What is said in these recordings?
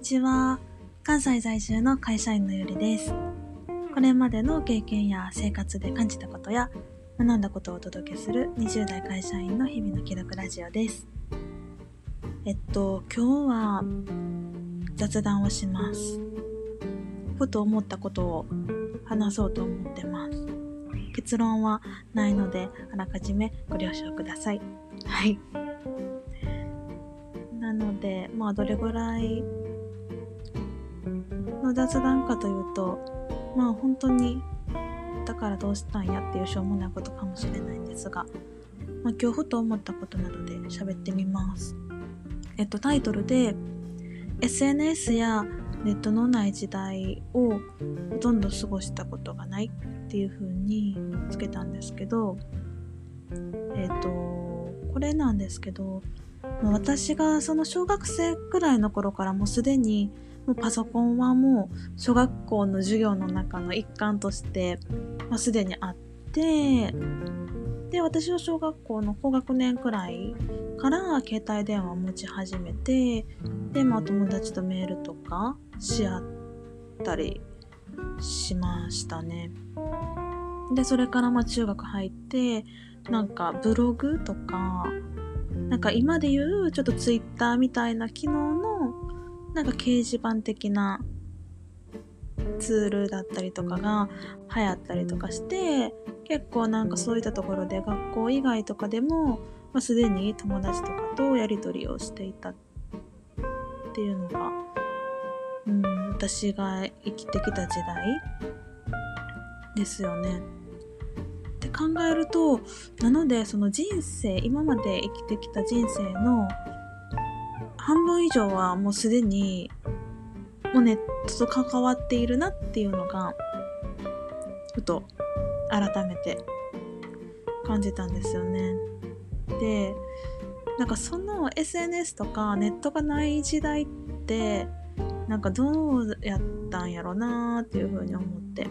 にちは。関西在住の会社員のゆりです。これまでの経験や生活で感じたことや学んだことをお届けする20代会社員の日々の記録ラジオです。えっと、今日は雑談をします。ふと思ったことを話そうと思ってます。結論はないので、あらかじめご了承ください。はい。なので、まあ、どれぐらいの雑談かというと、まあ、本当に、だからどうしたんやっていうしょうもないことかもしれないんですが、まあ、今日ふと思ったことなどで喋ってみます。えっと、タイトルで、SNS やネットのない時代をほとんど過ごしたことがないっていう風につけたんですけど、えっと、これなんですけど、私がその小学生くらいの頃からもうすでにもうパソコンはもう小学校の授業の中の一環として、まあ、すでにあってで私は小学校の高学年くらいから携帯電話を持ち始めてで、まあ、友達とメールとかし合ったりしましたね。でそれからまあ中学入ってなんかブログとかなんか今で言うちょっとツイッターみたいな機能なんか掲示板的なツールだったりとかが流行ったりとかして結構なんかそういったところで学校以外とかでも、まあ、すでに友達とかとやり取りをしていたっていうのが、うん、私が生きてきた時代ですよね。って考えるとなのでその人生今まで生きてきた人生の半分以上はもうすでにもうネットと関わっているなっていうのがふと改めて感じたんですよね。でなんかその SNS とかネットがない時代ってなんかどうやったんやろなーっていうふうに思って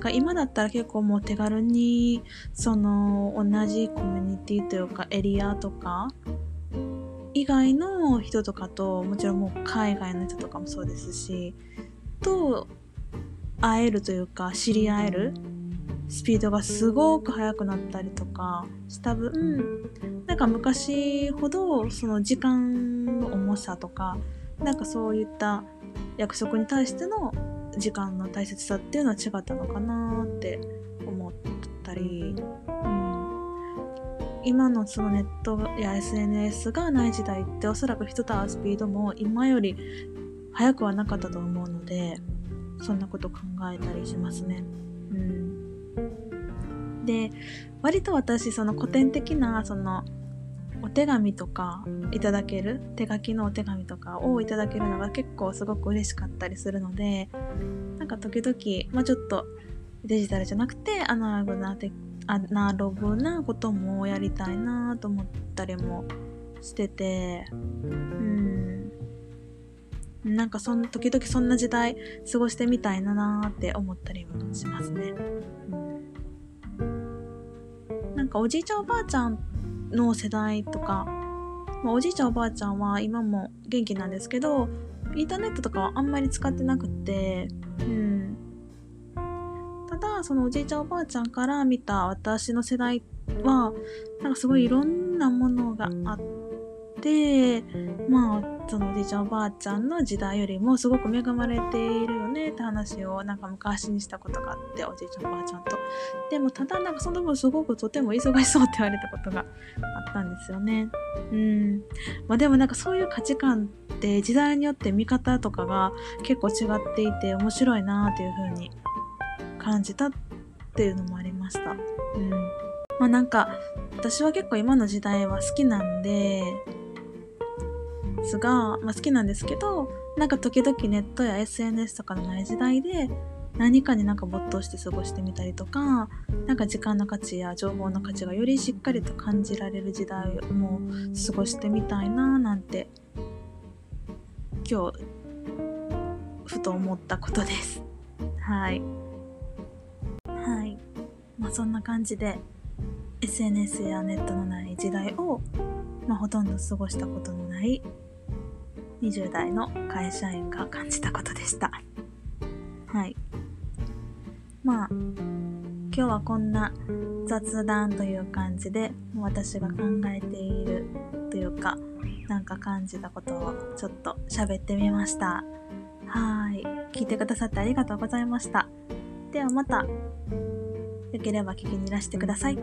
なんか今だったら結構もう手軽にその同じコミュニティというかエリアとか以外の人とかともちろんもう海外の人とかもそうですしと会えるというか知り合えるスピードがすごく速くなったりとかした分なんか昔ほどその時間の重さとかなんかそういった約束に対しての時間の大切さっていうのは違ったのかなって思ったり、うん、今のそのネットや SNS がない時代っておそらく人と会うスピードも今より速くはなかったと思うのでそんなこと考えたりしますね。うん、で割と私その古典的なそのお手紙とかいただける手書きのお手紙とかをいただけるのが結構すごく嬉しかったりするのでなんか時々、まあ、ちょっとデジタルじゃなくてアナログなアナログなこともやりたいなと思ったりもしててうんなんかそん時々そんな時代過ごしてみたいなって思ったりもしますね。なんかおじいちゃんおばあちゃんの世代とか、まあ、おじいちゃんおばあちゃんは今も元気なんですけどインターネットとかはあんまり使ってなくて、うん、ただそのおじいちゃんおばあちゃんから見た私の世代はなんかすごいいろんなものがあってでまあそのおじいちゃんおばあちゃんの時代よりもすごく恵まれているよねって話をなんか昔にしたことがあっておじいちゃんおばあちゃんと。でもただなんかその分すごくとても忙しそうって言われたことがあったんですよね。うん。まあでもなんかそういう価値観って時代によって見方とかが結構違っていて面白いなっていう風に感じたっていうのもありました。うん。まあなんか私は結構今の時代は好きなんでスが、まあ、好きなんですけどなんか時々ネットや SNS とかのない時代で何かになんか没頭して過ごしてみたりとかなんか時間の価値や情報の価値がよりしっかりと感じられる時代も過ごしてみたいななんて今日ふと思ったことです。はい。はい。まあそんな感じで SNS やネットのない時代をまあ、ほとんど過ごしたことのない20代の会社員が感じたことでした。はい。まあ、今日はこんな雑談という感じで私が考えているというかなんか感じたことをちょっと喋ってみました。はい。聞いてくださってありがとうございました。ではまた、よければ聞きにいらしてください。